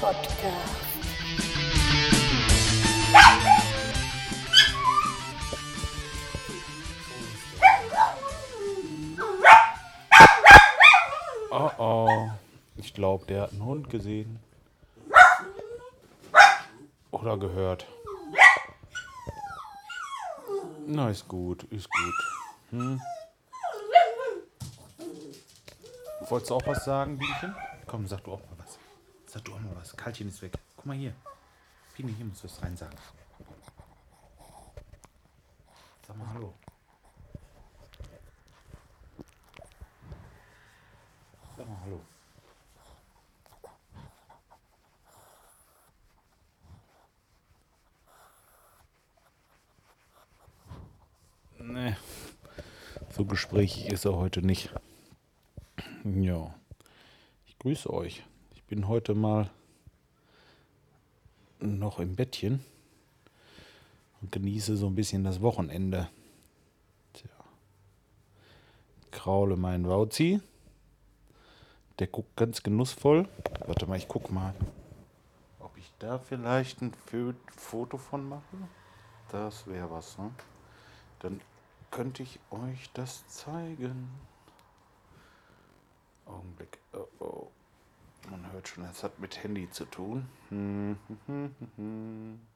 Podcast. Oh oh. Ich glaube, der hat einen Hund gesehen. Oder gehört. Na, ist gut, ist gut. Hm? Wolltest du auch was sagen, Bienchen? Komm, sag du auch mal was. Sag du auch mal was. Kaltchen ist weg. Guck mal hier. Biene, hier musst du was rein sagen. Sag mal Hallo. Sag mal Hallo. Nee, so gesprächig ist er heute nicht. Ja, ich grüße euch. Bin heute mal noch im Bettchen und genieße so ein bisschen das Wochenende. Tja. Kraule meinen Wauzi. Der guckt ganz genussvoll. Warte mal, ich guck mal, ob ich da vielleicht ein Foto von mache. Das wäre was, ne? Dann könnte ich euch das zeigen. Augenblick. Oh, oh. Man hört schon, es hat mit Handy zu tun.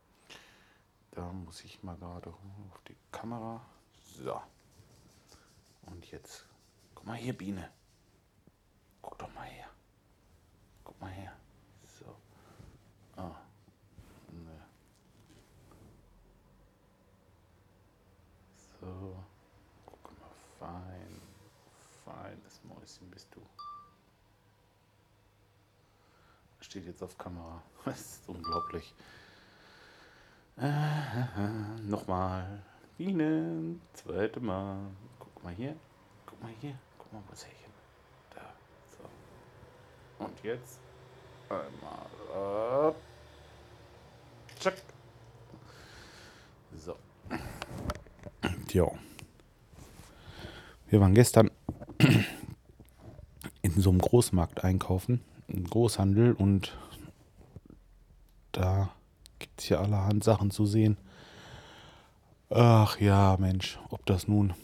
Da muss ich mal gerade auf die Kamera. So. Und jetzt. Guck mal hier, Biene. Guck doch mal her. Guck mal her. So. Ah. Ne. So. Guck mal, fein. Feines Mäuschen bist du. Steht jetzt auf Kamera. Das ist unglaublich. Äh, nochmal. Biene. Zweite Mal. Guck mal hier. Guck mal hier. Guck mal, was Härchen. Da. So. Und jetzt. Einmal. Ab. Tschack. So. Ja. Wir waren gestern in so einem Großmarkt einkaufen, Großhandel und da gibt es ja allerhand Sachen zu sehen. Ach ja, Mensch, ob das nun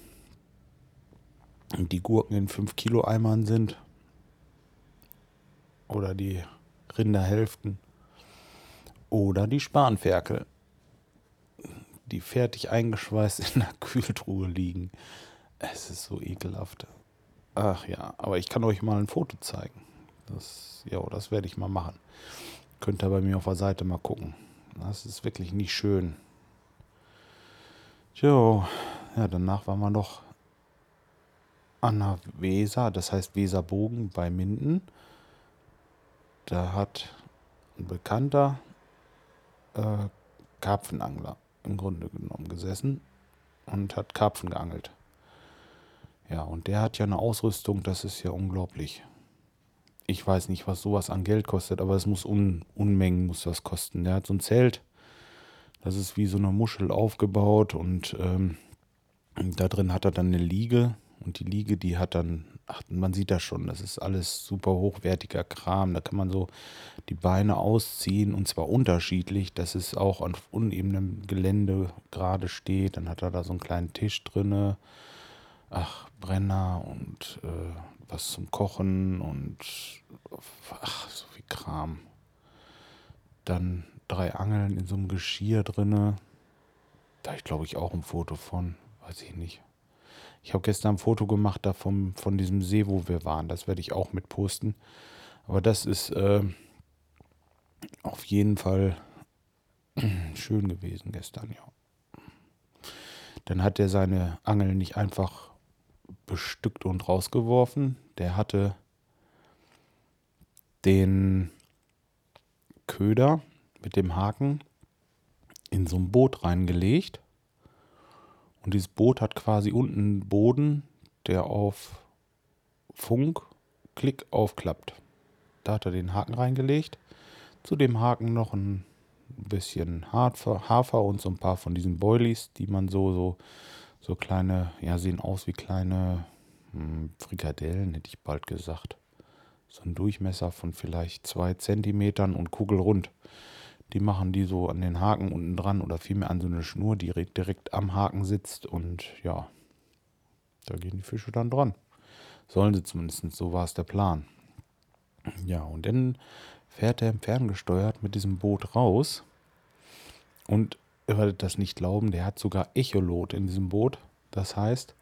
die Gurken in 5 Kilo Eimern sind oder die Rinderhälften oder die Spanferkel, die fertig eingeschweißt in der Kühltruhe liegen. Es ist so ekelhaft. Ach ja, aber ich kann euch mal ein Foto zeigen. Ja, das werde ich mal machen. Könnt ihr bei mir auf der Seite mal gucken. Das ist wirklich nicht schön. Jo, ja, danach waren wir noch an der Weser, das heißt Weserbogen bei Minden. Da hat ein Bekannter äh, Karpfenangler im Grunde genommen gesessen und hat Karpfen geangelt. Ja, und der hat ja eine Ausrüstung, das ist ja unglaublich. Ich weiß nicht, was sowas an Geld kostet, aber es muss Un Unmengen muss das kosten. Der hat so ein Zelt, das ist wie so eine Muschel aufgebaut und ähm, da drin hat er dann eine Liege und die Liege, die hat dann, ach, man sieht das schon, das ist alles super hochwertiger Kram. Da kann man so die Beine ausziehen und zwar unterschiedlich, dass es auch auf unebenem Gelände gerade steht. Dann hat er da so einen kleinen Tisch drinne ach, Brenner und äh, was zum Kochen und ach, so viel Kram. Dann drei Angeln in so einem Geschirr drinne. Da ich glaube ich auch ein Foto von, weiß ich nicht. Ich habe gestern ein Foto gemacht da vom, von diesem See, wo wir waren. Das werde ich auch mit posten. Aber das ist äh, auf jeden Fall schön gewesen gestern, ja. Dann hat er seine Angeln nicht einfach bestückt und rausgeworfen. Der hatte den Köder mit dem Haken in so ein Boot reingelegt. Und dieses Boot hat quasi unten einen Boden, der auf Funk Klick aufklappt. Da hat er den Haken reingelegt. Zu dem Haken noch ein bisschen Hafer, und so ein paar von diesen Boilies, die man so, so, so kleine, ja, sehen aus wie kleine hm, Frikadellen, hätte ich bald gesagt. so einen Durchmesser von vielleicht zwei Zentimetern und kugelrund. Die machen die so an den Haken unten dran oder vielmehr an so eine Schnur, die direkt am Haken sitzt und ja, da gehen die Fische dann dran. Sollen sie zumindest, so war es der Plan. Ja, und dann fährt er ferngesteuert mit diesem Boot raus und ihr werdet das nicht glauben, der hat sogar Echolot in diesem Boot. Das heißt,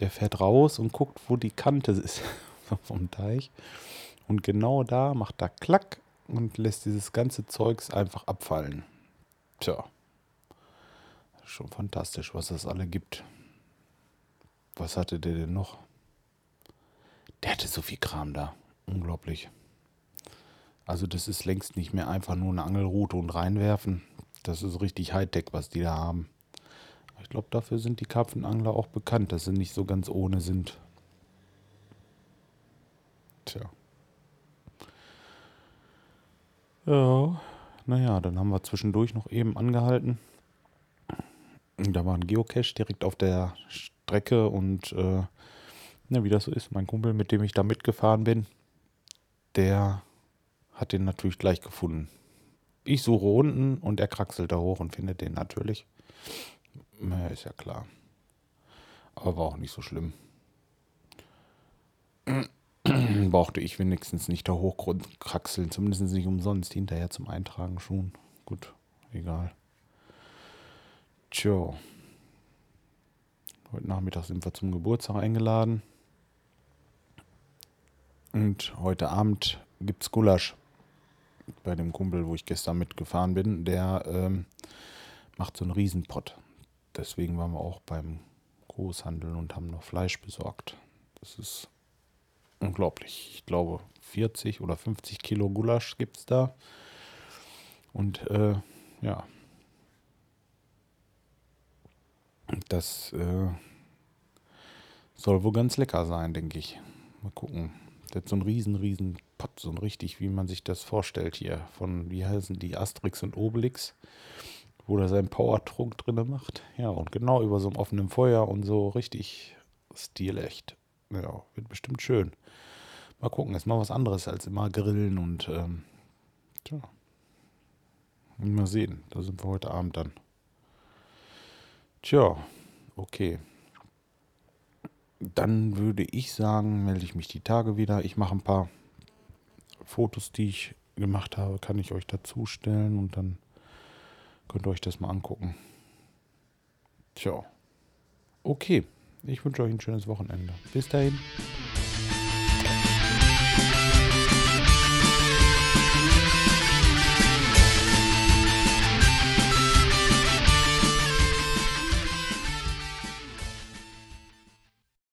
der fährt raus und guckt, wo die Kante ist vom Teich. Und genau da macht er Klack und lässt dieses ganze Zeugs einfach abfallen. Tja, schon fantastisch, was das alle gibt. Was hatte der denn noch? Der hatte so viel Kram da. Unglaublich. Also das ist längst nicht mehr einfach nur eine Angelrute und reinwerfen. Das ist richtig Hightech, was die da haben. Ich glaube, dafür sind die Karpfenangler auch bekannt, dass sie nicht so ganz ohne sind. Tja. Ja, naja, dann haben wir zwischendurch noch eben angehalten. Da war ein Geocache direkt auf der Strecke und äh, na, wie das so ist, mein Kumpel, mit dem ich da mitgefahren bin, der hat den natürlich gleich gefunden. Ich suche unten und er kraxelt da hoch und findet den natürlich. Na, ist ja klar. Aber war auch nicht so schlimm. Brauchte ich wenigstens nicht da hochkraxeln, zumindest nicht umsonst. Hinterher zum Eintragen schon. Gut, egal. Tja. Heute Nachmittag sind wir zum Geburtstag eingeladen. Und heute Abend gibt es Gulasch bei dem Kumpel, wo ich gestern mitgefahren bin. Der ähm, macht so einen Riesenpott. Deswegen waren wir auch beim Großhandel und haben noch Fleisch besorgt. Das ist unglaublich. Ich glaube, 40 oder 50 Kilo Gulasch gibt es da. Und äh, ja, das äh, soll wohl ganz lecker sein, denke ich. Mal gucken. Der hat so einen riesen, riesen Pott, so richtig, wie man sich das vorstellt hier. Von, wie heißen die, Asterix und Obelix, wo er seinen Powertrunk drin macht. Ja, und genau über so einem offenen Feuer und so richtig stilecht. Ja, wird bestimmt schön. Mal gucken, ist mal was anderes als immer grillen und, ähm, tja. Mal sehen, da sind wir heute Abend dann. Tja, okay dann würde ich sagen, melde ich mich die Tage wieder. Ich mache ein paar Fotos, die ich gemacht habe, kann ich euch dazu stellen und dann könnt ihr euch das mal angucken. Tja. Okay. Ich wünsche euch ein schönes Wochenende. Bis dahin.